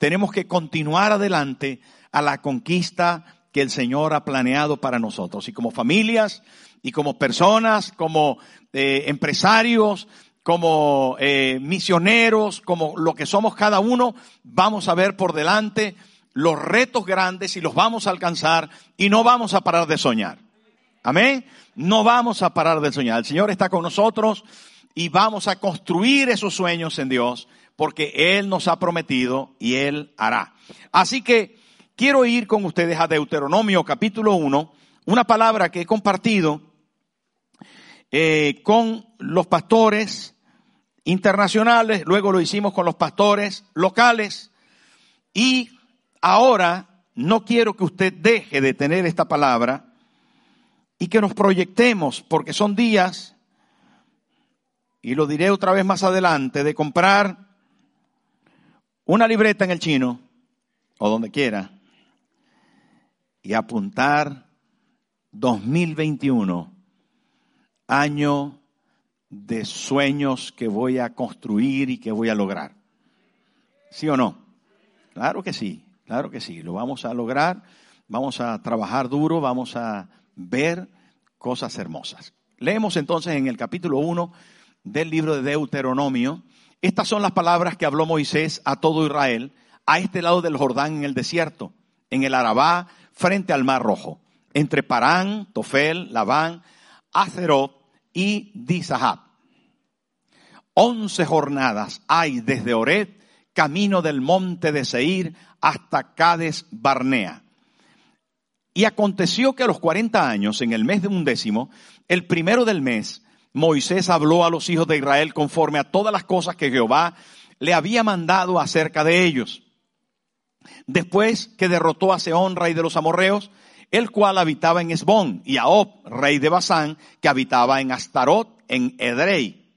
tenemos que continuar adelante a la conquista que el Señor ha planeado para nosotros. Y como familias, y como personas, como eh, empresarios, como eh, misioneros, como lo que somos cada uno, vamos a ver por delante los retos grandes y los vamos a alcanzar y no vamos a parar de soñar. Amén. No vamos a parar de soñar. El Señor está con nosotros y vamos a construir esos sueños en Dios porque Él nos ha prometido y Él hará. Así que quiero ir con ustedes a Deuteronomio capítulo 1, una palabra que he compartido eh, con los pastores internacionales, luego lo hicimos con los pastores locales y ahora no quiero que usted deje de tener esta palabra y que nos proyectemos, porque son días, y lo diré otra vez más adelante, de comprar una libreta en el chino, o donde quiera, y apuntar 2021, año de sueños que voy a construir y que voy a lograr. ¿Sí o no? Claro que sí, claro que sí, lo vamos a lograr, vamos a trabajar duro, vamos a ver cosas hermosas. Leemos entonces en el capítulo 1 del libro de Deuteronomio. Estas son las palabras que habló Moisés a todo Israel, a este lado del Jordán en el desierto, en el Arabá, frente al Mar Rojo, entre Parán, Tofel, Labán, Acerot y Dizahab. Once jornadas hay desde Ored, camino del monte de Seir, hasta Cades Barnea. Y aconteció que a los cuarenta años, en el mes de undécimo, el primero del mes, Moisés habló a los hijos de Israel conforme a todas las cosas que Jehová le había mandado acerca de ellos. Después que derrotó a Seón, rey de los amorreos, el cual habitaba en Esbón, y a Ob, rey de Basán, que habitaba en Astarot, en Edrei.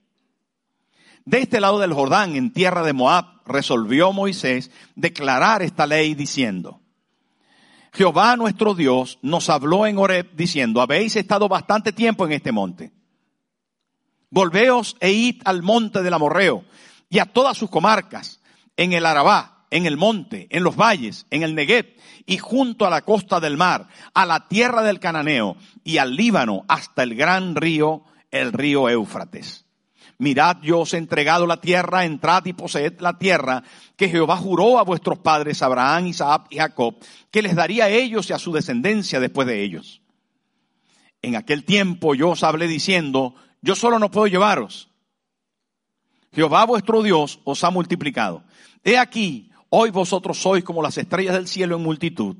De este lado del Jordán, en tierra de Moab, resolvió Moisés declarar esta ley diciendo, Jehová nuestro Dios nos habló en Horeb diciendo, habéis estado bastante tiempo en este monte. Volveos e id al monte del Amorreo y a todas sus comarcas, en el Arabá, en el monte, en los valles, en el Negev y junto a la costa del mar, a la tierra del Cananeo y al Líbano hasta el gran río, el río Éufrates. Mirad, yo os he entregado la tierra, entrad y poseed la tierra que Jehová juró a vuestros padres, Abraham, Isaac y Jacob, que les daría a ellos y a su descendencia después de ellos. En aquel tiempo yo os hablé diciendo, yo solo no puedo llevaros. Jehová vuestro Dios os ha multiplicado. He aquí, hoy vosotros sois como las estrellas del cielo en multitud.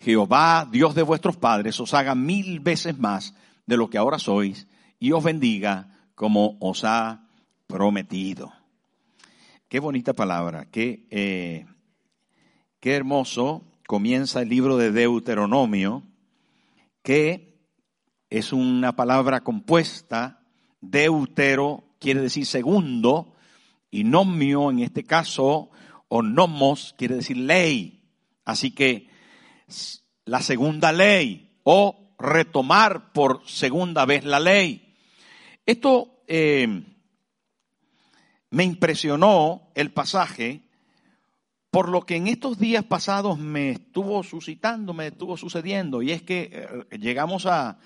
Jehová, Dios de vuestros padres, os haga mil veces más de lo que ahora sois y os bendiga como os ha prometido. Qué bonita palabra, qué, eh, qué hermoso comienza el libro de Deuteronomio, que es una palabra compuesta, deutero quiere decir segundo, y nomio en este caso, o nomos quiere decir ley. Así que la segunda ley, o retomar por segunda vez la ley. Esto eh, me impresionó el pasaje por lo que en estos días pasados me estuvo suscitando, me estuvo sucediendo, y es que eh, llegamos a,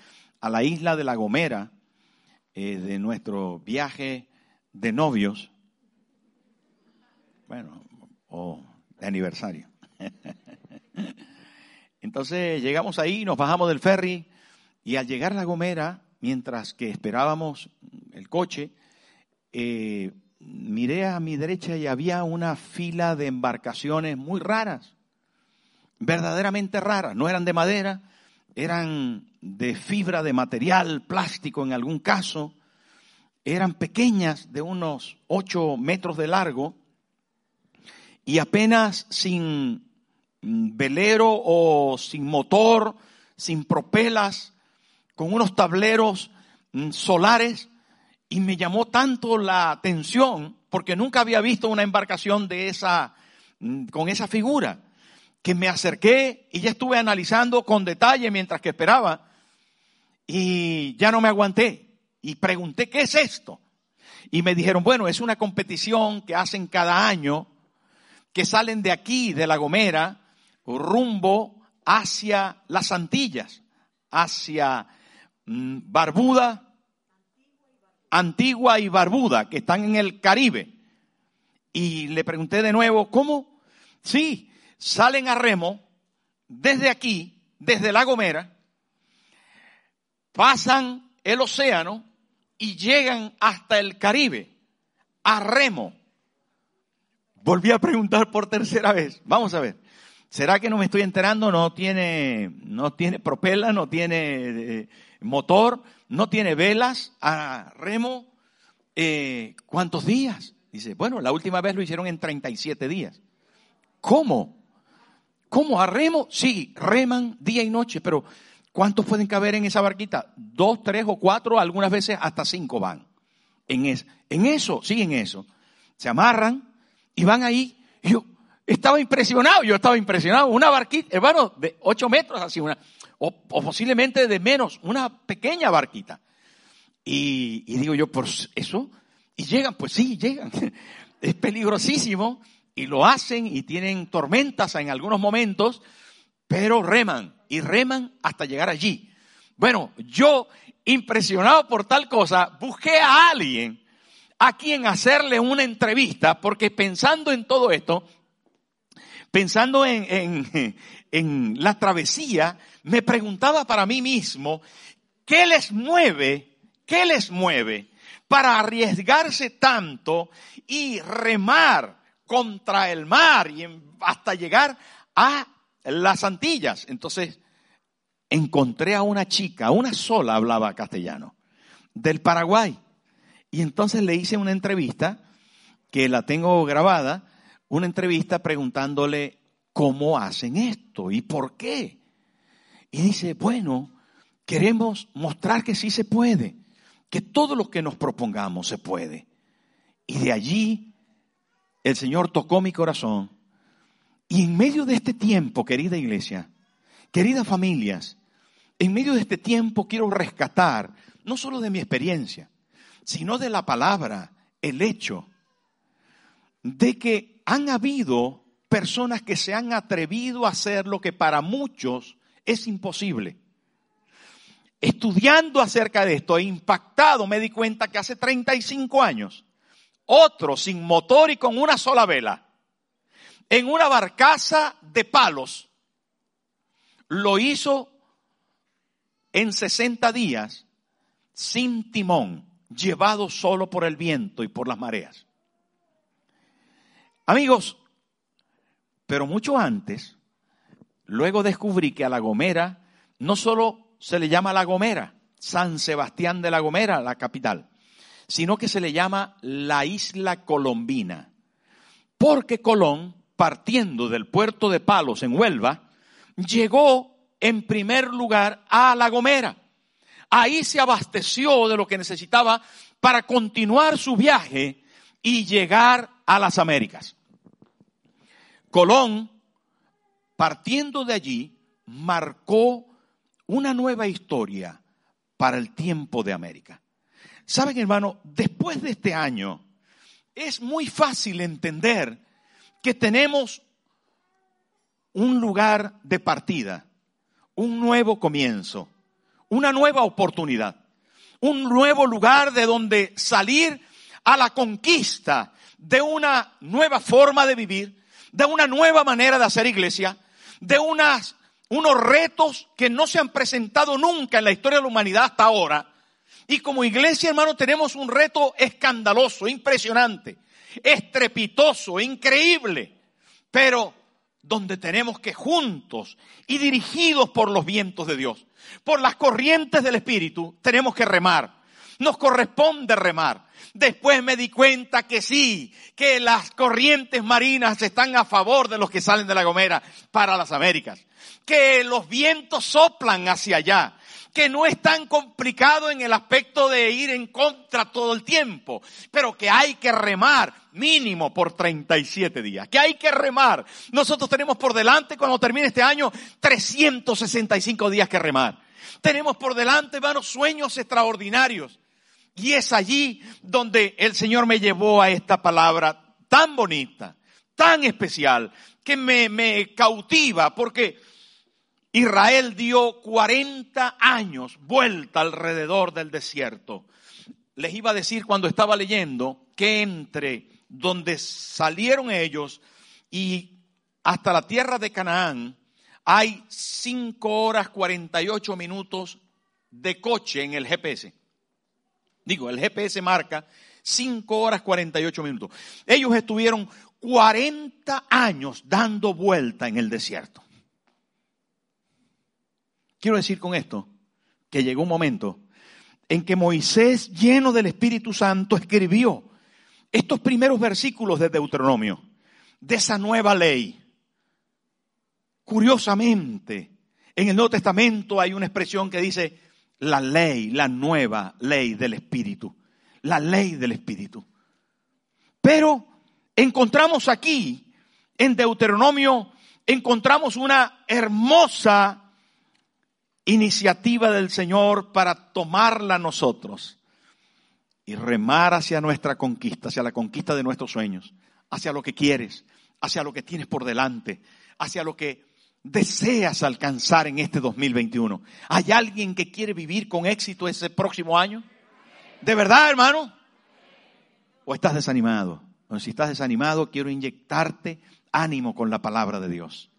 la isla de La Gomera eh, de nuestro viaje de novios, bueno, o de aniversario. Entonces llegamos ahí, nos bajamos del ferry, y al llegar a La Gomera, mientras que esperábamos el coche, eh, miré a mi derecha y había una fila de embarcaciones muy raras, verdaderamente raras. No eran de madera, eran de fibra de material, plástico en algún caso. Eran pequeñas, de unos ocho metros de largo, y apenas sin velero o sin motor, sin propelas, con unos tableros mm, solares y me llamó tanto la atención porque nunca había visto una embarcación de esa, mm, con esa figura, que me acerqué y ya estuve analizando con detalle mientras que esperaba y ya no me aguanté y pregunté, ¿qué es esto? Y me dijeron, bueno, es una competición que hacen cada año que salen de aquí, de La Gomera, rumbo hacia las Antillas, hacia mm, Barbuda, Antigua y Barbuda, que están en el Caribe. Y le pregunté de nuevo, ¿cómo? Sí, salen a remo desde aquí, desde La Gomera, pasan el océano y llegan hasta el Caribe, a remo. Volví a preguntar por tercera vez. Vamos a ver. ¿Será que no me estoy enterando? No tiene, no tiene propela, no tiene eh, motor, no tiene velas a remo. Eh, ¿Cuántos días? Dice, bueno, la última vez lo hicieron en 37 días. ¿Cómo? ¿Cómo? ¿A remo? Sí, reman día y noche, pero ¿cuántos pueden caber en esa barquita? Dos, tres o cuatro, algunas veces hasta cinco van. En, en eso, sí, en eso. Se amarran, y van ahí. Yo estaba impresionado, yo estaba impresionado. Una barquita, hermano, de ocho metros, así, o, posiblemente de menos, una pequeña barquita. Y, y digo yo, por eso, y llegan, pues sí, llegan. Es peligrosísimo y lo hacen y tienen tormentas en algunos momentos, pero reman y reman hasta llegar allí. Bueno, yo, impresionado por tal cosa, busqué a alguien a quien hacerle una entrevista, porque pensando en todo esto, pensando en, en, la travesía, me preguntaba para mí mismo, ¿qué les mueve? ¿Qué les mueve para arriesgarse tanto y remar contra el mar y hasta llegar a las Antillas? Entonces, encontré a una chica, una sola hablaba castellano, del Paraguay. Y entonces le hice una entrevista, que la tengo grabada, una entrevista preguntándole cómo hacen esto y por qué. Y dice, bueno, queremos mostrar que sí se puede, que todo lo que nos propongamos se puede. Y de allí el Señor tocó mi corazón. Y en medio de este tiempo, querida iglesia, queridas familias, en medio de este tiempo quiero rescatar, no solo de mi experiencia, sino de la palabra, el hecho de que han habido personas que se han atrevido a hacer lo que para muchos es imposible. Estudiando acerca de esto e impactado me di cuenta que hace 35 años, otro sin motor y con una sola vela, en una barcaza de palos, lo hizo en 60 días sin timón llevado solo por el viento y por las mareas. Amigos, pero mucho antes, luego descubrí que a La Gomera no solo se le llama La Gomera, San Sebastián de La Gomera, la capital, sino que se le llama la isla colombina. Porque Colón, partiendo del puerto de Palos en Huelva, llegó en primer lugar a La Gomera ahí se abasteció de lo que necesitaba para continuar su viaje y llegar a las Américas. Colón, partiendo de allí, marcó una nueva historia para el tiempo de América. Saben, hermano, después de este año, es muy fácil entender que tenemos un lugar de partida, un nuevo comienzo una nueva oportunidad, un nuevo lugar de donde salir a la conquista de una nueva forma de vivir, de una nueva manera de hacer iglesia, de unos retos que no se han presentado nunca en la historia de la humanidad hasta ahora. Y como iglesia, hermano, tenemos un reto escandaloso, impresionante, estrepitoso, increíble, pero donde tenemos que juntos y dirigidos por los vientos de Dios, por las corrientes del Espíritu, tenemos que remar. Nos corresponde remar. Después me di cuenta que sí, que las corrientes marinas están a favor de los que salen de la Gomera para las Américas, que los vientos soplan hacia allá, que no es tan complicado en el aspecto de ir en contra todo el tiempo, pero que hay que remar mínimo por 37 días, que hay que remar. Nosotros tenemos por delante, cuando termine este año, 365 días que remar. Tenemos por delante, hermanos, sueños extraordinarios. Y es allí donde el Señor me llevó a esta palabra tan bonita, tan especial que me, me cautiva porque Israel dio 40 años vuelta alrededor del desierto. Les iba a decir cuando estaba leyendo que entre donde salieron ellos y hasta la tierra de Canaán hay 5 horas 48 minutos de coche en el GPS. Digo, el GPS marca 5 horas 48 minutos. Ellos estuvieron 40 años dando vuelta en el desierto. Quiero decir con esto que llegó un momento en que Moisés, lleno del Espíritu Santo, escribió estos primeros versículos de Deuteronomio, de esa nueva ley. Curiosamente, en el Nuevo Testamento hay una expresión que dice la ley, la nueva ley del Espíritu, la ley del Espíritu. Pero encontramos aquí, en Deuteronomio, encontramos una hermosa iniciativa del Señor para tomarla nosotros y remar hacia nuestra conquista, hacia la conquista de nuestros sueños, hacia lo que quieres, hacia lo que tienes por delante, hacia lo que deseas alcanzar en este 2021. ¿Hay alguien que quiere vivir con éxito ese próximo año? ¿De verdad, hermano? ¿O estás desanimado? si estás desanimado, quiero inyectarte ánimo con la palabra de Dios.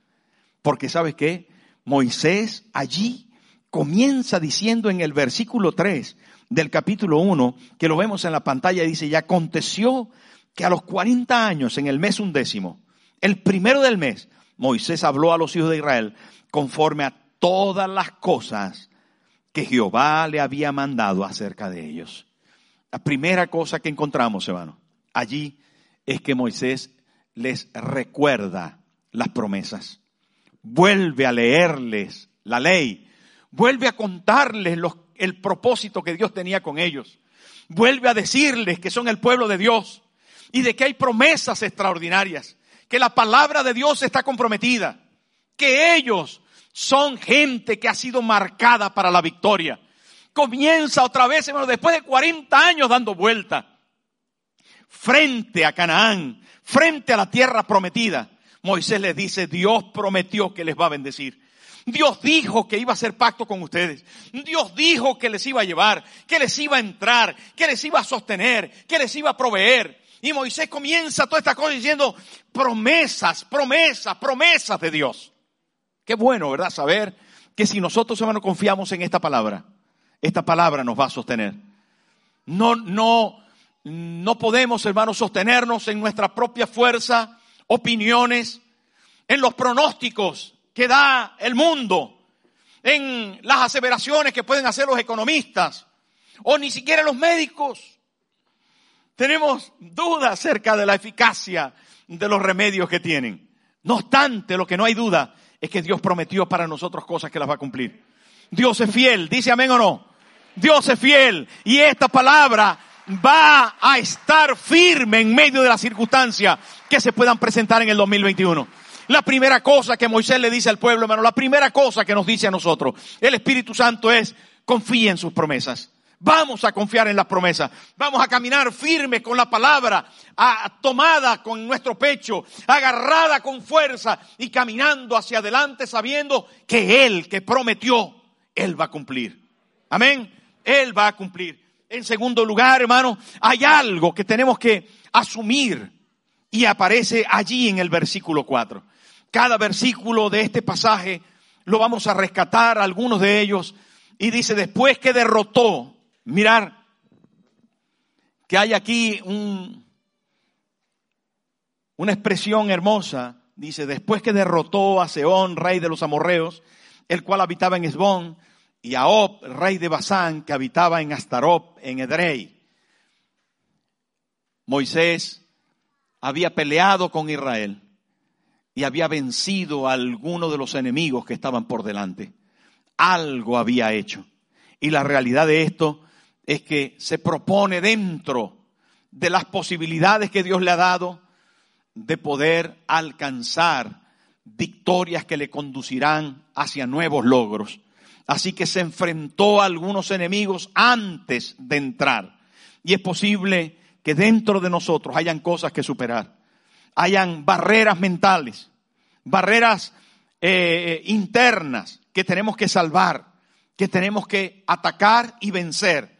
Porque sabes qué? Moisés allí comienza diciendo en el versículo 3 del capítulo 1, que lo vemos en la pantalla, dice, y aconteció que a los 40 años, en el mes undécimo, el primero del mes, Moisés habló a los hijos de Israel conforme a todas las cosas que Jehová le había mandado acerca de ellos. La primera cosa que encontramos, hermano, allí es que Moisés les recuerda las promesas. Vuelve a leerles la ley. Vuelve a contarles el propósito que Dios tenía con ellos. Vuelve a decirles que son el pueblo de Dios y de que hay promesas extraordinarias que la palabra de Dios está comprometida, que ellos son gente que ha sido marcada para la victoria. Comienza otra vez, hermano, después de 40 años dando vuelta, frente a Canaán, frente a la tierra prometida. Moisés les dice, Dios prometió que les va a bendecir. Dios dijo que iba a hacer pacto con ustedes. Dios dijo que les iba a llevar, que les iba a entrar, que les iba a sostener, que les iba a proveer. Y Moisés comienza toda esta cosa diciendo promesas, promesas, promesas de Dios. Qué bueno, ¿verdad? Saber que si nosotros, hermanos, confiamos en esta palabra, esta palabra nos va a sostener. No, no, no podemos, hermanos, sostenernos en nuestra propia fuerza, opiniones, en los pronósticos que da el mundo, en las aseveraciones que pueden hacer los economistas, o ni siquiera los médicos. Tenemos dudas acerca de la eficacia de los remedios que tienen. No obstante, lo que no hay duda es que Dios prometió para nosotros cosas que las va a cumplir. Dios es fiel, dice amén o no. Dios es fiel y esta palabra va a estar firme en medio de las circunstancias que se puedan presentar en el 2021. La primera cosa que Moisés le dice al pueblo, hermano, la primera cosa que nos dice a nosotros, el Espíritu Santo es, confíe en sus promesas. Vamos a confiar en las promesas. Vamos a caminar firme con la palabra, tomada con nuestro pecho, agarrada con fuerza y caminando hacia adelante sabiendo que Él que prometió, Él va a cumplir. Amén. Él va a cumplir. En segundo lugar, hermano, hay algo que tenemos que asumir y aparece allí en el versículo 4. Cada versículo de este pasaje lo vamos a rescatar, algunos de ellos, y dice, después que derrotó mirar que hay aquí un, una expresión hermosa. Dice, después que derrotó a Seón, rey de los amorreos, el cual habitaba en Esbón, y a Ob, rey de Basán, que habitaba en Astarop, en Edrei. Moisés había peleado con Israel y había vencido a algunos de los enemigos que estaban por delante. Algo había hecho. Y la realidad de esto es que se propone dentro de las posibilidades que Dios le ha dado de poder alcanzar victorias que le conducirán hacia nuevos logros. Así que se enfrentó a algunos enemigos antes de entrar. Y es posible que dentro de nosotros hayan cosas que superar. Hayan barreras mentales, barreras eh, internas que tenemos que salvar, que tenemos que atacar y vencer,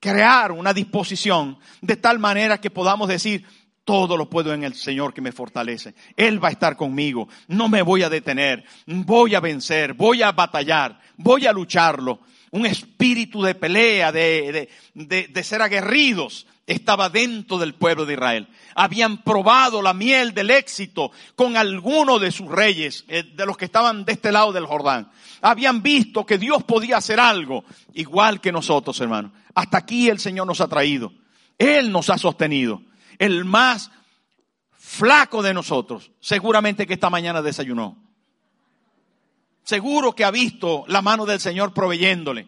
crear una disposición de tal manera que podamos decir, todo lo puedo en el Señor que me fortalece. Él va a estar conmigo. No me voy a detener. Voy a vencer. Voy a batallar. Voy a lucharlo. Un espíritu de pelea, de, de, de, ser aguerridos, estaba dentro del pueblo de Israel. Habían probado la miel del éxito con alguno de sus reyes, eh, de los que estaban de este lado del Jordán. Habían visto que Dios podía hacer algo, igual que nosotros, hermanos. Hasta aquí el Señor nos ha traído. Él nos ha sostenido el más flaco de nosotros, seguramente que esta mañana desayunó. Seguro que ha visto la mano del Señor proveyéndole.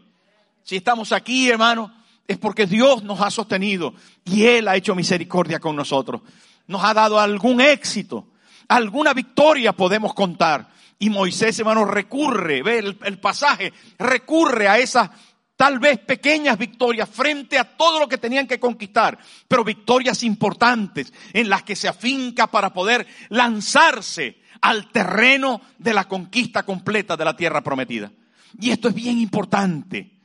Si estamos aquí, hermano, es porque Dios nos ha sostenido y Él ha hecho misericordia con nosotros. Nos ha dado algún éxito, alguna victoria podemos contar. Y Moisés, hermano, recurre, ve el, pasaje, recurre a esa tal vez pequeñas victorias frente a todo lo que tenían que conquistar, pero victorias importantes en las que se afinca para poder lanzarse al terreno de la conquista completa de la tierra prometida. Y esto es bien importante,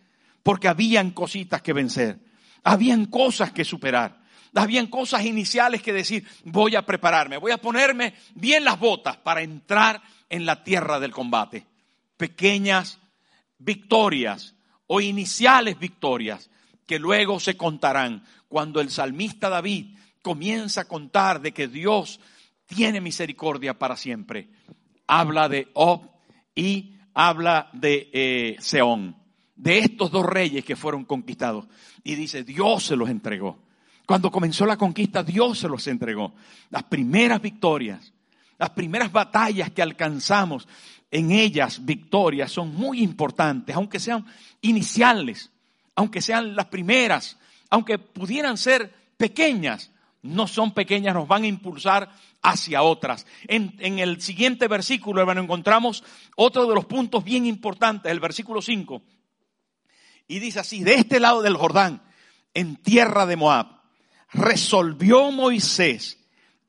porque habían cositas que vencer, habían cosas que superar, habían cosas iniciales que decir, voy a prepararme, voy a ponerme bien las botas para entrar en la tierra del combate. Pequeñas victorias o iniciales victorias que luego se contarán cuando el salmista David comienza a contar de que Dios tiene misericordia para siempre. Habla de Ob y habla de eh, Seón, de estos dos reyes que fueron conquistados. Y dice, Dios se los entregó. Cuando comenzó la conquista, Dios se los entregó. Las primeras victorias, las primeras batallas que alcanzamos en ellas victorias son muy importantes, aunque sean iniciales, aunque sean las primeras, aunque pudieran ser pequeñas, no son pequeñas, nos van a impulsar hacia otras. En, el siguiente versículo, hermano, encontramos otro de los puntos bien importantes, el versículo 5. Y dice así, de este lado del Jordán, en tierra de Moab, resolvió Moisés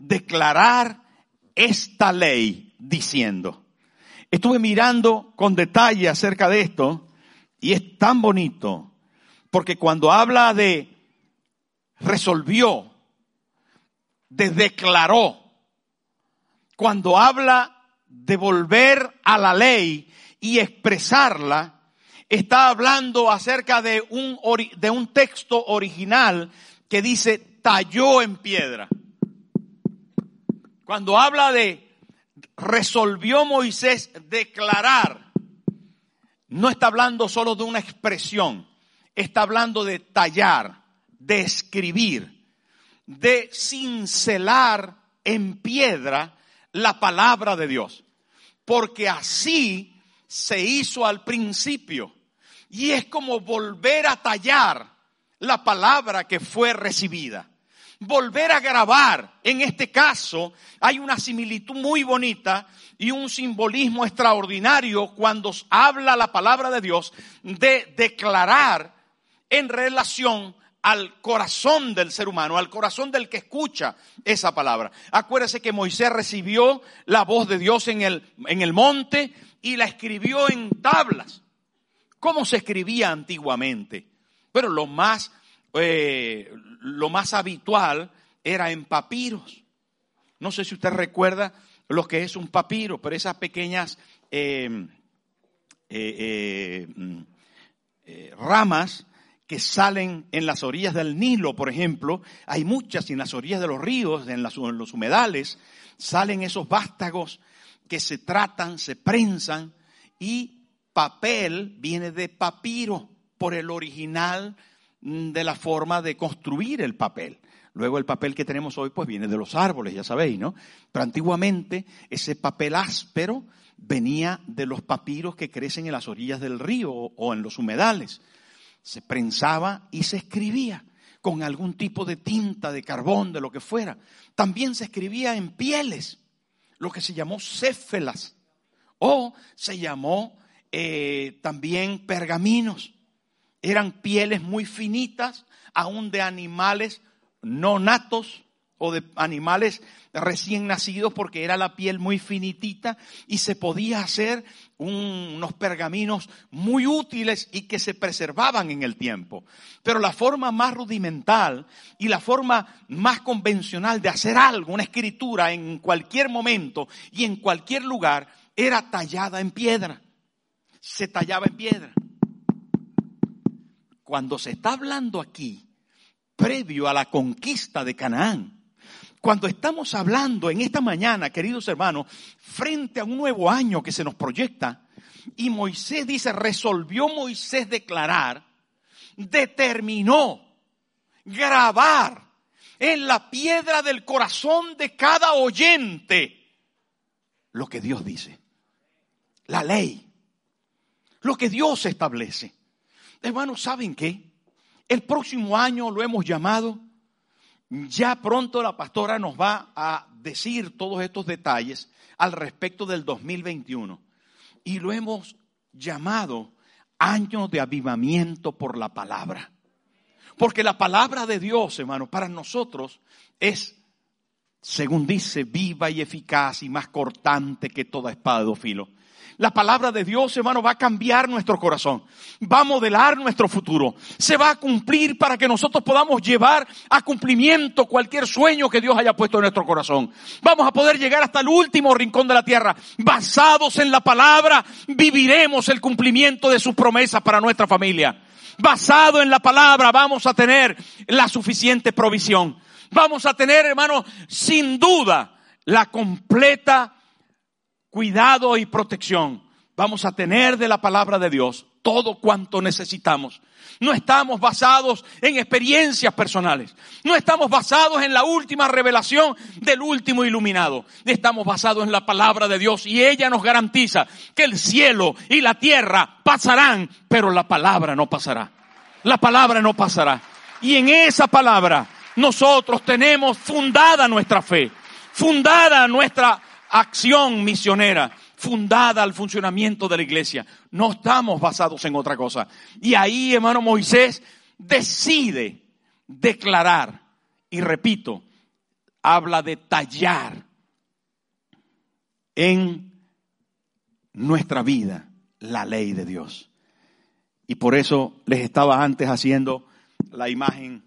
declarar esta ley diciendo, Estuve mirando con detalle acerca de esto y es tan bonito porque cuando habla de resolvió, de declaró, cuando habla de volver a la ley y expresarla, está hablando acerca de un, de un texto original que dice talló en piedra. Cuando habla de resolvió Moisés declarar, no está hablando solo de una expresión, está hablando de tallar, de escribir, de cincelar en piedra la palabra de Dios. Porque así se hizo al principio. Y es como volver a tallar la palabra que fue recibida volver a grabar. En este caso hay una similitud muy bonita y un simbolismo extraordinario cuando habla la palabra de Dios de declarar en relación al corazón del ser humano, al corazón del que escucha esa palabra. Acuérdese que Moisés recibió la voz de Dios en el, en el monte y la escribió en tablas. ¿Cómo se escribía antiguamente? Pero lo más eh, lo más habitual era en papiros. No sé si usted recuerda lo que es un papiro, pero esas pequeñas eh, eh, ramas que salen en las orillas del Nilo, por ejemplo, hay muchas en las orillas de los ríos, en, en los humedales, salen esos vástagos que se tratan, se prensan y papel viene de papiro por el original Mm, de la forma de construir el papel. Luego el papel que tenemos hoy pues viene de los árboles, ya sabéis, ¿no? Pero antiguamente ese papel áspero venía de los papiros que crecen en las orillas del río o en los humedales. Se prensaba y se escribía con algún tipo de tinta, de carbón, de lo que fuera. También se escribía en pieles, lo que se llamó céfelas, o se llamó eh, también pergaminos eran pieles muy finitas, aún de animales no natos o de animales recién nacidos porque era la piel muy finitita y se podía hacer unos pergaminos muy útiles y que se preservaban en el tiempo. Pero la forma más rudimental y la forma más convencional de hacer algo, una escritura en cualquier momento y en cualquier lugar, era tallada en piedra. Se tallaba en piedra. Cuando se está hablando aquí, previo a la conquista de Canaán, cuando estamos hablando en esta mañana, queridos hermanos, frente a un nuevo año que se nos proyecta, y Moisés dice, resolvió Moisés declarar, determinó grabar en la piedra del corazón de cada oyente lo que Dios dice, la ley, lo que Dios establece. Hermanos, ¿saben qué? El próximo año lo hemos llamado ya pronto la pastora nos va a decir todos estos detalles al respecto del 2021. Y lo hemos llamado año de avivamiento por la palabra. Porque la palabra de Dios, hermano, para nosotros es, según dice, viva y eficaz y más cortante que toda espada de filo la palabra de Dios, hermano, va a cambiar nuestro corazón. Va a modelar nuestro futuro. Se va a cumplir para que nosotros podamos llevar a cumplimiento cualquier sueño que Dios haya puesto en nuestro corazón. Vamos a poder llegar hasta el último rincón de la tierra. Basados en la palabra, viviremos el cumplimiento de sus promesas para nuestra familia. Basado en la palabra, vamos a tener la suficiente provisión. Vamos a tener, hermano, sin duda, la completa cuidado y protección vamos a tener de la palabra de Dios todo cuanto necesitamos. No estamos basados en experiencias personales. No estamos basados en la última revelación del último iluminado. Estamos basados en la palabra de Dios y ella nos garantiza que el cielo y la tierra pasarán, pero la palabra no pasará. La palabra no pasará. Y en esa palabra nosotros tenemos fundada nuestra fe, fundada nuestra acción misionera fundada al funcionamiento de la iglesia. No estamos basados en otra cosa. Y ahí, hermano Moisés, decide declarar, y repito, habla de tallar en nuestra vida la ley de Dios. Y por eso les estaba antes haciendo la imagen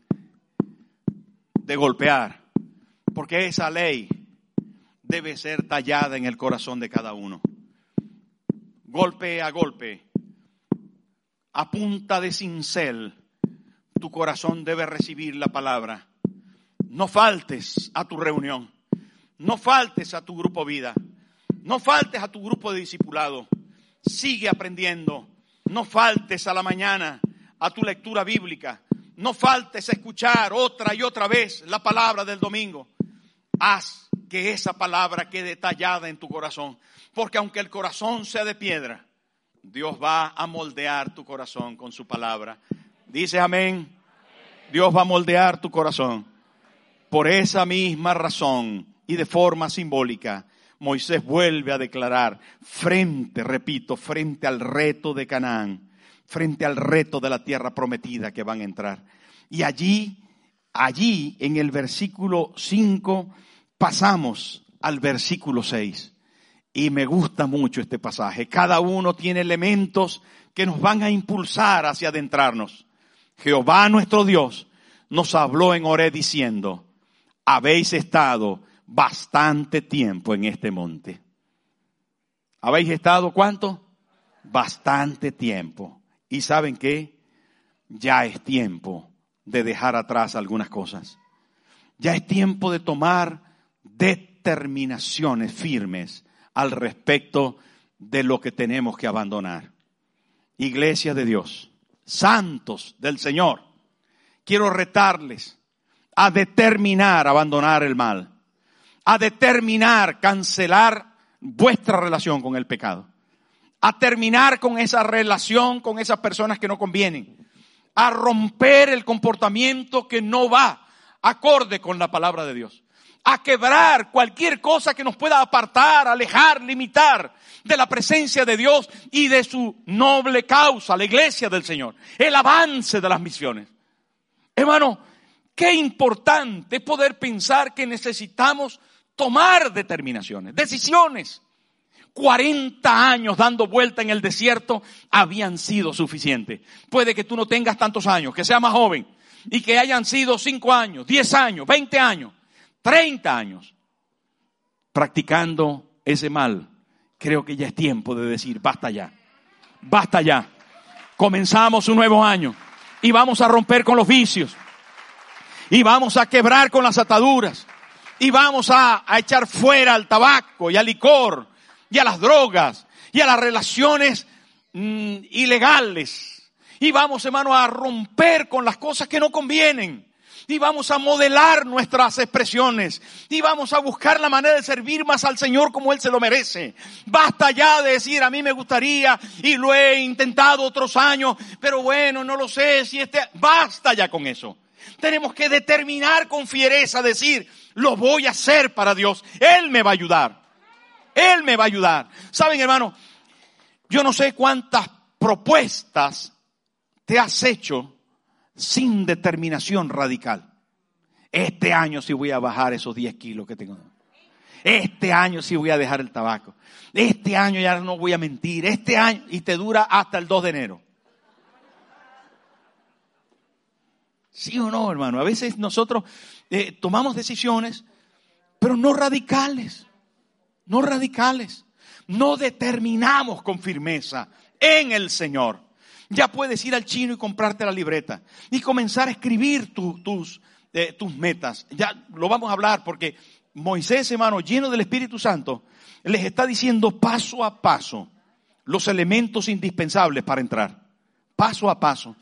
de golpear, porque esa ley debe ser tallada en el corazón de cada uno. Golpe a golpe, a punta de cincel, tu corazón debe recibir la palabra. No faltes a tu reunión, no faltes a tu grupo vida, no faltes a tu grupo de discipulado. Sigue aprendiendo, no faltes a la mañana a tu lectura bíblica, no faltes a escuchar otra y otra vez la palabra del domingo. Haz que esa palabra quede tallada en tu corazón. Porque aunque el corazón sea de piedra, Dios va a moldear tu corazón con su palabra. Dice amén. Dios va a moldear tu corazón. Por esa misma razón y de forma simbólica, Moisés vuelve a declarar frente, repito, frente al reto de Canaán, frente al reto de la tierra prometida que van a entrar. Y allí, allí en el versículo 5, pasamos al versículo 6. Y me gusta mucho este pasaje. Cada uno tiene elementos que nos van a impulsar hacia adentrarnos. Jehová nuestro Dios nos habló en Oré diciendo, habéis estado bastante tiempo en este monte. ¿Habéis estado cuánto? Bastante tiempo. ¿Y saben qué? Ya es tiempo de dejar atrás algunas cosas. Ya es tiempo de tomar determinaciones firmes al respecto de lo que tenemos que abandonar. Iglesia de Dios, santos del Señor, quiero retarles a determinar abandonar el mal, a determinar cancelar vuestra relación con el pecado, a terminar con esa relación con esas personas que no convienen, a romper el comportamiento que no va acorde con la palabra de Dios a quebrar cualquier cosa que nos pueda apartar, alejar, limitar de la presencia de Dios y de su noble causa, la iglesia del Señor, el avance de las misiones. Hermano, qué importante poder pensar que necesitamos tomar determinaciones, decisiones. 40 años dando vuelta en el desierto habían sido suficientes. Puede que tú no tengas tantos años, que seas más joven y que hayan sido 5 años, 10 años, 20 años, 30 años practicando ese mal. Creo que ya es tiempo de decir, basta ya, basta ya. Comenzamos un nuevo año y vamos a romper con los vicios y vamos a quebrar con las ataduras y vamos a, echar fuera al tabaco y al licor y a las drogas y a las relaciones mm, ilegales. Y vamos, hermano, a romper con las cosas que no convienen. Y vamos a modelar nuestras expresiones. Y vamos a buscar la manera de servir más al Señor como Él se lo merece. Basta ya de decir, a mí me gustaría, y lo he intentado otros años, pero bueno, no lo sé si este, basta ya con eso. Tenemos que determinar con fiereza, decir, lo voy a hacer para Dios. Él me va a ayudar. Él me va a ayudar. Saben, hermano, yo no sé cuántas propuestas te has hecho sin determinación radical. Este año sí voy a bajar esos 10 kilos que tengo. Este año sí voy a dejar el tabaco. Este año ya no voy a mentir. Este año, y te dura hasta el 2 de enero. ¿Sí o no, hermano? A veces nosotros eh, tomamos decisiones, pero no radicales no radicales. No determinamos con firmeza en el Señor. Ya puedes ir al chino y comprarte la libreta y comenzar a escribir tus, eh, tus metas. Ya lo vamos a hablar porque Moisés, hermano, lleno del Espíritu Santo, les está diciendo paso a paso los elementos indispensables para entrar. Paso a paso.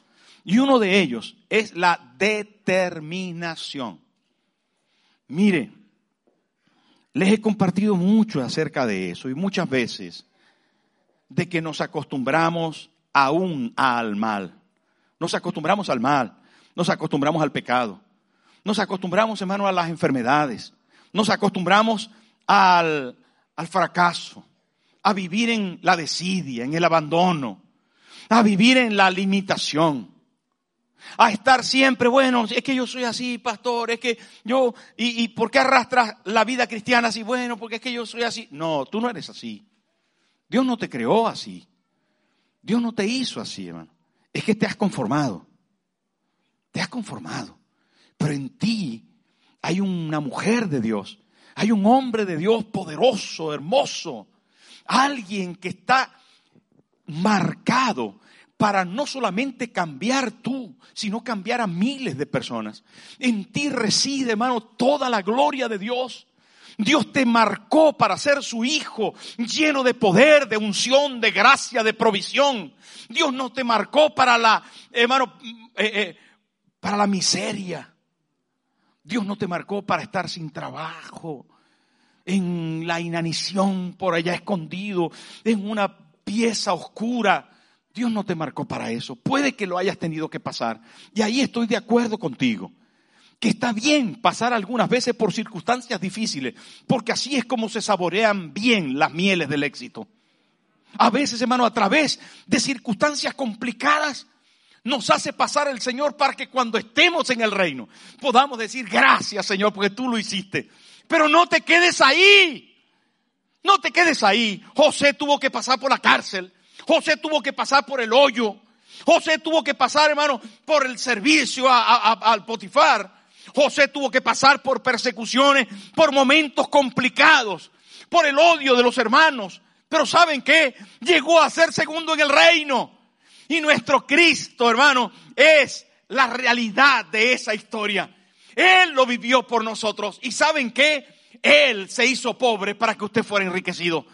Y uno de ellos es la determinación. Mire, les he compartido mucho acerca de eso y muchas veces de que nos acostumbramos aún al mal. Nos acostumbramos al mal, nos acostumbramos al pecado, nos acostumbramos, hermano, a las enfermedades, nos acostumbramos al, al fracaso, a vivir en la desidia, en el abandono, a vivir en la limitación a estar siempre, bueno, es que yo soy así, pastor, es que yo, y, y ¿por qué arrastras la vida cristiana así? Bueno, porque es que yo soy así. No, tú no eres así. Dios no te creó así. Dios no te hizo así, hermano. Es que te has conformado. Te has conformado. Pero en ti hay una mujer de Dios. Hay un hombre de Dios poderoso, hermoso. Alguien que está marcado para no solamente cambiar tú, sino cambiar a miles de personas. En ti reside, hermano, toda la gloria de Dios. Dios te marcó para ser su hijo, lleno de poder, de unción, de gracia, de provisión. Dios no te marcó para la, hermano, eh, eh, para la miseria. Dios no te marcó para estar sin trabajo, en la inanición por allá escondido, en una pieza oscura. Dios no te marcó para eso. Puede que lo hayas tenido que pasar. Y ahí estoy de acuerdo contigo. Que está bien pasar algunas veces por circunstancias difíciles, porque así es como se saborean bien las mieles del éxito. A veces, hermano, a través de circunstancias complicadas, nos hace pasar el Señor para que cuando estemos en el reino podamos decir gracias, Señor, porque tú lo hiciste. Pero no te quedes ahí. No te quedes ahí. José tuvo que pasar por la cárcel. José tuvo que pasar por el hoyo. José tuvo que pasar, hermano, por el servicio al Potifar. José tuvo que pasar por persecuciones, por momentos complicados, por el odio de los hermanos. Pero ¿saben qué? Llegó a ser segundo en el reino. Y nuestro Cristo, hermano, es la realidad de esa historia. Él lo vivió por nosotros. ¿Y saben qué? Él se hizo pobre para que usted fuera enriquecido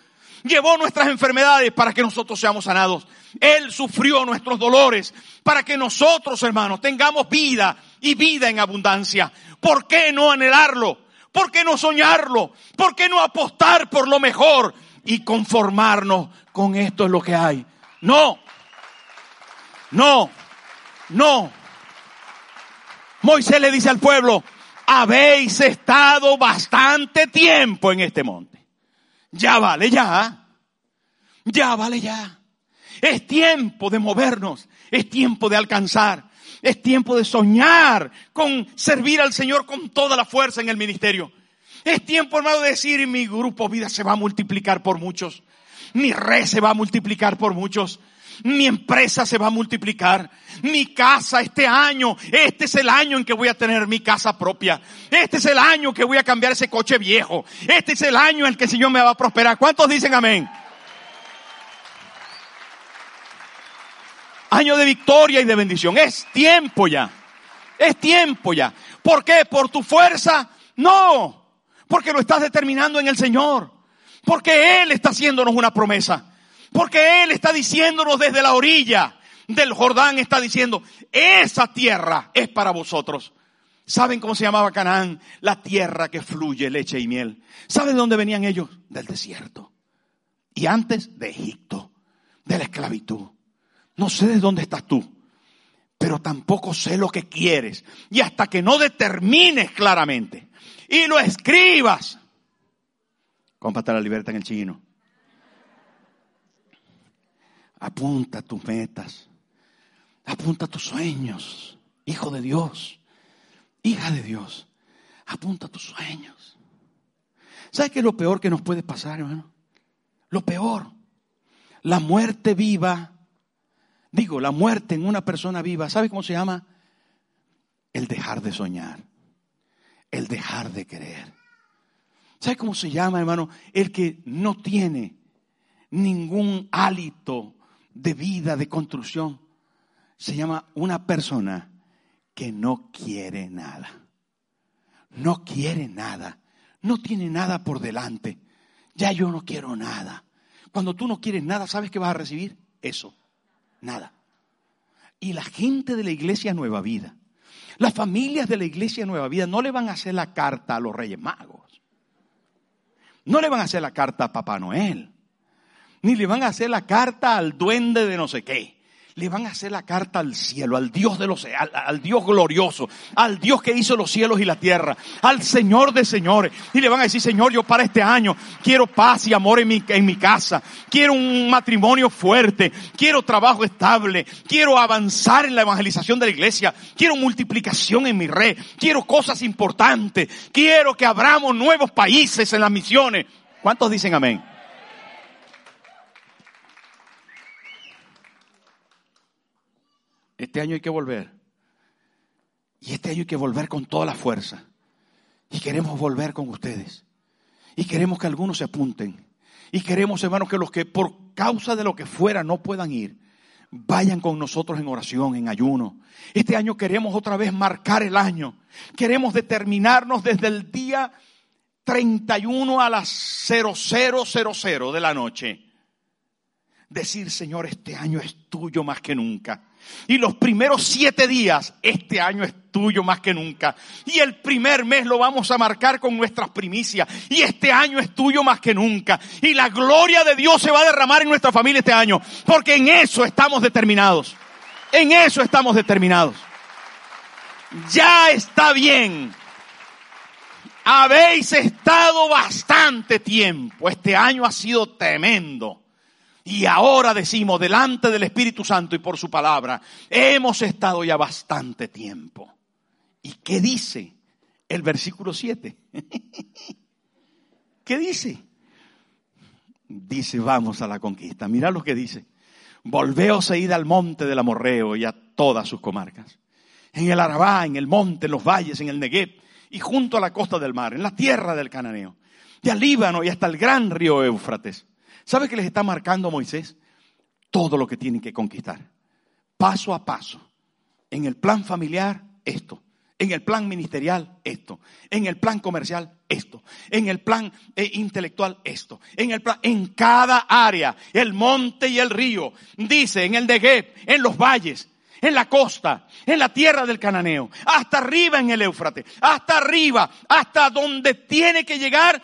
llevó nuestras enfermedades para que nosotros seamos sanados. Él sufrió nuestros dolores para que nosotros, hermanos, tengamos vida y vida en abundancia. ¿Por qué no anhelarlo? ¿Por qué no soñarlo? ¿Por qué no apostar por lo mejor y conformarnos con esto es lo que hay? No, no, no. Moisés le dice al pueblo, habéis estado bastante tiempo en este monte. Ya vale ya. Ya vale ya. Es tiempo de movernos. Es tiempo de alcanzar. Es tiempo de soñar con servir al Señor con toda la fuerza en el ministerio. Es tiempo, hermano, de decir, mi grupo vida se va a multiplicar por muchos. Mi red se va a multiplicar por muchos. Mi empresa se va a multiplicar. Mi casa este año, este es el año en que voy a tener mi casa propia. Este es el año que voy a cambiar ese coche viejo. Este es el año en que el Señor me va a prosperar. ¿Cuántos dicen amén? Año de victoria y de bendición. Es tiempo ya. Es tiempo ya. ¿Por qué? ¿Por tu fuerza? No. Porque lo estás determinando en el Señor. Porque Él está haciéndonos una promesa. Porque Él está diciéndonos desde la orilla del Jordán, está diciendo, esa tierra es para vosotros. ¿Saben cómo se llamaba Canaán? La tierra que fluye leche y miel. ¿Saben de dónde venían ellos? Del desierto. Y antes de Egipto, de la esclavitud. No sé de dónde estás tú, pero tampoco sé lo que quieres. Y hasta que no determines claramente y lo escribas, cómprate la libertad en el chino. Apunta tus metas, apunta tus sueños, hijo de Dios, hija de Dios, apunta tus sueños. ¿Sabes qué es lo peor que nos puede pasar, hermano? Lo peor, la muerte viva Digo, la muerte en una persona viva, ¿sabe cómo se llama? El dejar de soñar, el dejar de querer. ¿Sabe cómo se llama, hermano? El que no tiene ningún hálito de vida, de construcción. Se llama una persona que no quiere nada. No quiere nada. No tiene nada por delante. Ya yo no quiero nada. Cuando tú no quieres nada, ¿sabes qué vas a recibir? Eso. Nada. Y la gente de la iglesia Nueva Vida, las familias de la iglesia Nueva Vida no le van a hacer la carta a los Reyes Magos. No le van a hacer la carta a Papá Noel. Ni le van a hacer la carta al duende de no sé qué. Le van a hacer la carta al cielo, al Dios de los, al, Dios glorioso, al Dios que hizo los cielos y la tierra, al Señor de señores. Y le van a decir, Señor, yo para este año quiero paz y amor en mi, en mi casa, quiero un matrimonio fuerte, quiero trabajo estable, quiero avanzar en la evangelización de la iglesia, quiero multiplicación en mi red, quiero cosas importantes, quiero que abramos nuevos países en las misiones. ¿Cuántos dicen amén? Este año hay que volver. Y este año hay que volver con toda la fuerza. Y queremos volver con ustedes. Y queremos que algunos se apunten. Y queremos, hermanos, que los que por causa de lo que fuera no puedan ir, vayan con nosotros en oración, en ayuno. Este año queremos otra vez marcar el año. Queremos determinarnos desde el día 31 a las 0000 de la noche. Decir, Señor, este año es tuyo más que nunca. Y los primeros siete días, este año es tuyo más que nunca. Y el primer mes lo vamos a marcar con nuestras primicias. Y este año es tuyo más que nunca. Y la gloria de Dios se va a derramar en nuestra familia este año. Porque en eso estamos determinados. En eso estamos determinados. Ya está bien. Habéis estado bastante tiempo. Este año ha sido tremendo. Y ahora decimos, delante del Espíritu Santo y por su palabra, hemos estado ya bastante tiempo. ¿Y qué dice el versículo 7? ¿Qué dice? Dice, vamos a la conquista. Mira lo que dice. Volveos e id al monte del Amorreo y a todas sus comarcas. En el Arabá, en el monte, en los valles, en el Negev y junto a la costa del mar, en la tierra del Cananeo, de al Líbano y hasta el gran río Éufrates ¿Sabe qué les está marcando Moisés? Todo lo que tienen que conquistar. Paso a paso. En el plan familiar, esto. En el plan ministerial, esto. En el plan comercial, esto. En el plan eh, intelectual, esto. En el plan, en cada área, el monte y el río. Dice, en el Negev, en los valles, en la costa, en la tierra del cananeo, hasta arriba en el Éufrates, hasta arriba, hasta donde tiene que llegar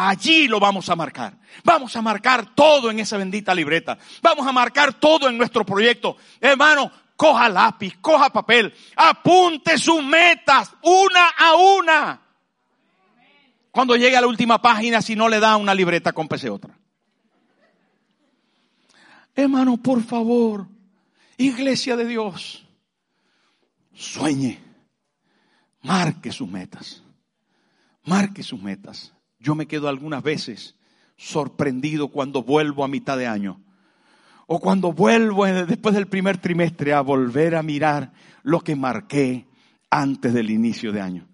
Allí lo vamos a marcar. Vamos a marcar todo en esa bendita libreta. Vamos a marcar todo en nuestro proyecto. Hermano, coja lápiz, coja papel, apunte sus metas una a una. Cuando llegue a la última página, si no le da una libreta, cómprese otra. Hermano, por favor, iglesia de Dios, Sueñe. Marque sus metas. Marque sus metas. Yo me quedo algunas veces sorprendido cuando vuelvo a mitad de año. O cuando vuelvo después del primer trimestre a volver a mirar lo que marqué antes del inicio de año.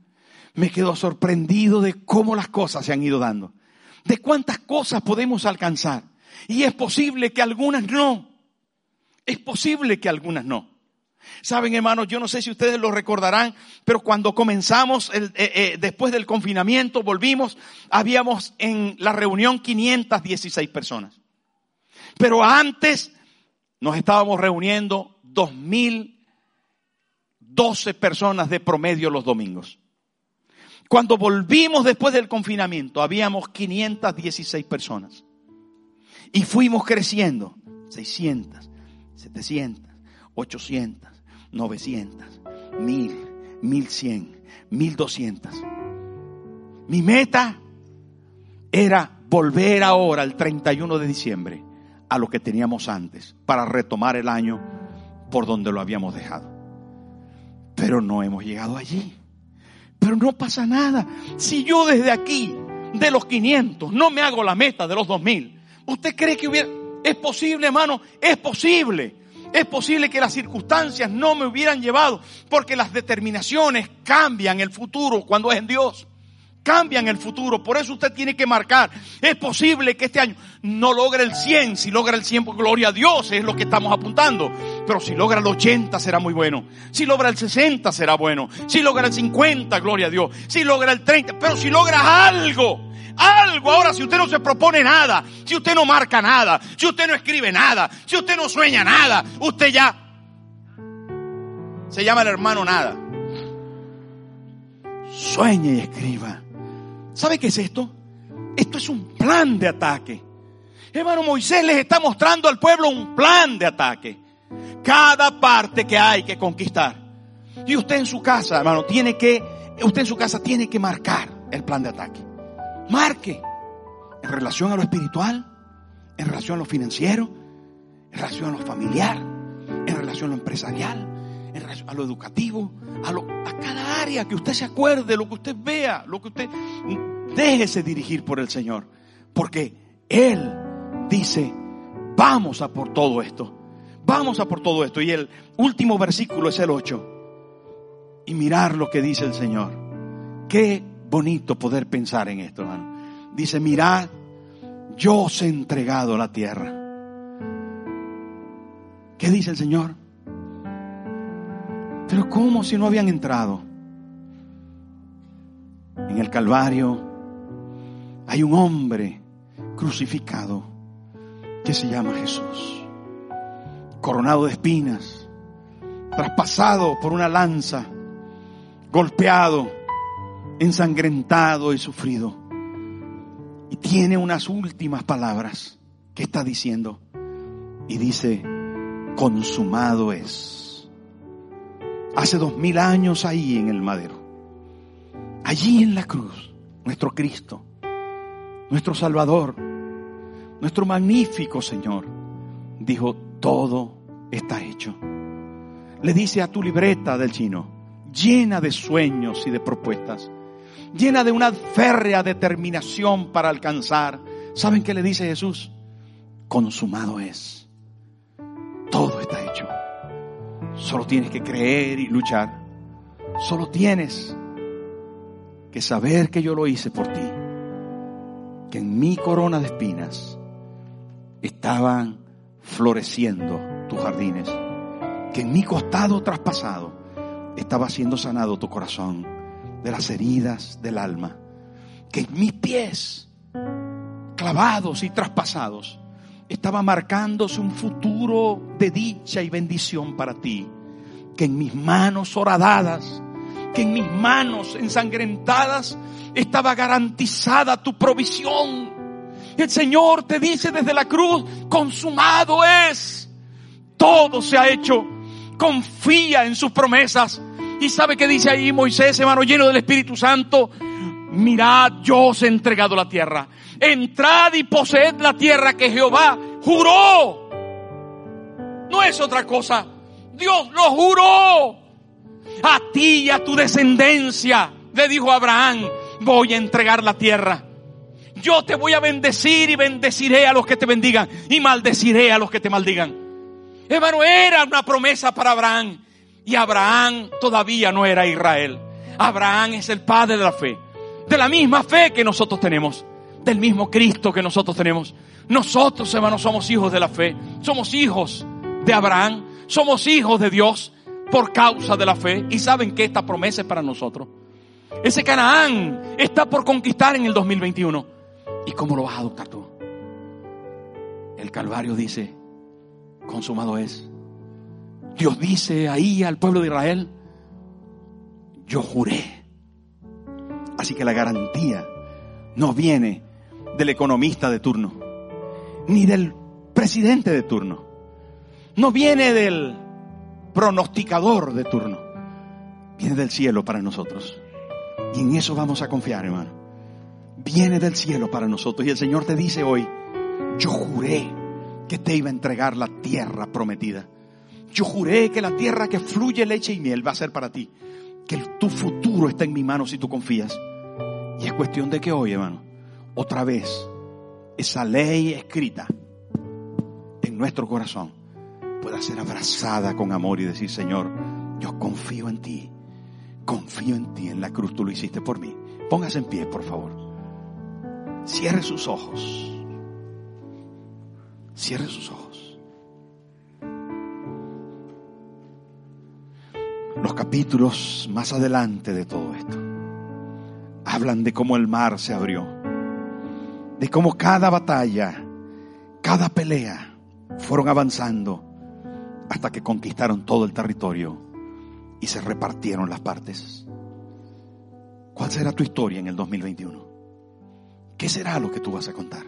Me quedo sorprendido de cómo las cosas se han ido dando. De cuántas cosas podemos alcanzar. Y es posible que algunas no. Es posible que algunas no. Saben, hermanos, yo no sé si ustedes lo recordarán, pero cuando comenzamos, eh, eh, después del confinamiento, volvimos, habíamos en la reunión 516 personas. Pero antes nos estábamos reuniendo 2012 personas de promedio los domingos. Cuando volvimos después del confinamiento, habíamos 516 personas. Y fuimos creciendo, 600, 700, 800, 900, 1000, 1100, 1200. Mi meta era volver ahora, el 31 de diciembre, a lo que teníamos antes, para retomar el año por donde lo habíamos dejado. Pero no hemos llegado allí. Pero no pasa nada. Si yo desde aquí, de los 500, no me hago la meta de los 2000, ¿Usted cree que hubiera... Es posible, hermano, es posible. Es posible que las circunstancias no me hubieran llevado, porque las determinaciones cambian el futuro cuando es en Dios. Cambian el futuro, por eso usted tiene que marcar. Es posible que este año no logre el 100, si logra el 100, por gloria a Dios, es lo que estamos apuntando. Pero si logra el 80 será muy bueno. Si logra el 60 será bueno. Si logra el 50, gloria a Dios. Si logra el 30, pero si logra algo, algo. Ahora, si usted no se propone nada, si usted no marca nada, si usted no escribe nada, si usted no sueña nada, usted ya se llama el hermano nada. Sueñe y escriba. ¿Sabe qué es esto? Esto es un plan de ataque. Hermano Moisés les está mostrando al pueblo un plan de ataque. Cada parte que hay que conquistar. Y usted en su casa, hermano, tiene que, usted en su casa tiene que marcar el plan de ataque. Marque en relación a lo espiritual, en relación a lo financiero, en relación a lo familiar, en relación a lo empresarial, en relación a lo educativo, a, cada área que usted se acuerde, lo que usted vea, lo que usted déjese dirigir por el Señor, porque Él dice, vamos a por todo esto, vamos a por todo esto. Y el último versículo es el 8. Y mirar lo que dice el Señor. Qué bonito poder pensar en esto, hermano. Dice, mirad, yo os he entregado la tierra. ¿Qué dice el Señor? Pero ¿cómo si no habían entrado? En el Calvario hay un hombre crucificado que se llama Jesús, coronado de espinas, traspasado por una lanza, golpeado ensangrentado y sufrido. Y tiene unas últimas palabras que está diciendo. Y dice, consumado es. Hace dos mil años ahí en el madero. Allí en la cruz, nuestro Cristo, nuestro Salvador, nuestro magnífico Señor, dijo, todo está hecho. Le dice a tu libreta del chino, llena de sueños y de propuestas llena de una férrea determinación para alcanzar. ¿Saben qué le dice Jesús? Consumado es. Todo está hecho. Solo tienes que creer y luchar. Solo tienes que saber que yo lo hice por ti. Que en mi corona de espinas estaban floreciendo tus jardines. Que en mi costado traspasado estaba siendo sanado tu corazón de las heridas del alma. Que en mis pies, clavados y traspasados, estaba marcándose un futuro de dicha y bendición para ti. Que en mis manos horadadas, que en mis manos ensangrentadas estaba garantizada tu provisión. El Señor te dice desde la cruz, consumado es. Todo se ha hecho. Confía en sus promesas y sabe que dice ahí Moisés, hermano, lleno del Espíritu Santo. Mirad, yo os he entregado la tierra. Entrad y poseed la tierra que Jehová juró. No es otra cosa. Dios lo juró. a ti y a tu descendencia, le dijo Abraham, voy a entregar la tierra. Yo te voy a bendecir y bendeciré a los que te bendigan y maldeciré a los que te maldigan. Hermano, era una promesa para Abraham. Y Abraham todavía no era Israel. Abraham es el padre de la fe. De la misma fe que nosotros tenemos. Del mismo Cristo que nosotros tenemos. Nosotros, hermanos, somos hijos de la fe. Somos hijos de Abraham. Somos hijos de Dios por causa de la fe. Y saben que esta promesa es para nosotros. Ese Canaán está por conquistar en el 2021. ¿Y cómo lo vas a adoptar tú? El Calvario dice, consumado es. Dios dice ahí al pueblo de Israel, yo juré. Así que la garantía no viene del economista de turno, ni del presidente de turno, no viene del pronosticador de turno, viene del cielo para nosotros. Y en eso vamos a confiar, hermano. Viene del cielo para nosotros. Y el Señor te dice hoy, yo juré que te iba a entregar la tierra prometida. Yo juré que la tierra que fluye leche y miel va a ser para ti. Que tu futuro está en mi mano si tú confías. Y es cuestión de que hoy, hermano, otra vez, esa ley escrita en nuestro corazón pueda ser abrazada con amor y decir, Señor, yo confío en ti. Confío en ti, en la cruz tú lo hiciste por mí. Póngase en pie, por favor. Cierre sus ojos. Cierre sus ojos. Los capítulos más adelante de todo esto hablan de cómo el mar se abrió, de cómo cada batalla, cada pelea fueron avanzando hasta que conquistaron todo el territorio y se repartieron las partes. ¿Cuál será tu historia en el 2021? ¿Qué será lo que tú vas a contar?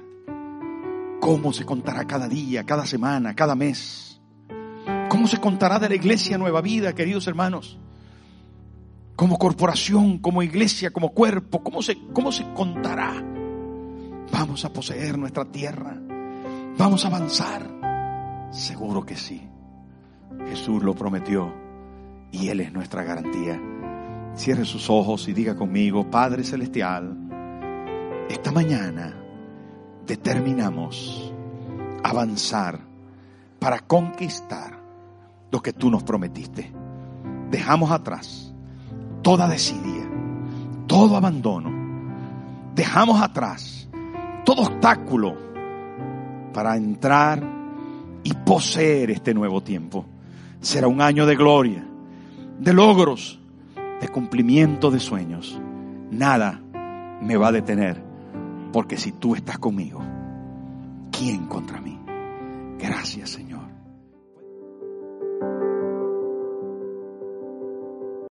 ¿Cómo se contará cada día, cada semana, cada mes? ¿Cómo se contará de la iglesia Nueva Vida, queridos hermanos? Como corporación, como iglesia, como cuerpo, ¿cómo se, cómo se contará? Vamos a poseer nuestra tierra. Vamos a avanzar. Seguro que sí. Jesús lo prometió y Él es nuestra garantía. Cierre sus ojos y diga conmigo, Padre Celestial, esta mañana determinamos avanzar para conquistar lo que tú nos prometiste. Dejamos atrás toda desidia, todo abandono. Dejamos atrás todo obstáculo para entrar y poseer este nuevo tiempo. Será un año de gloria, de logros, de cumplimiento de sueños. Nada me va a detener, porque si tú estás conmigo, ¿quién contra mí? Gracias, Señor.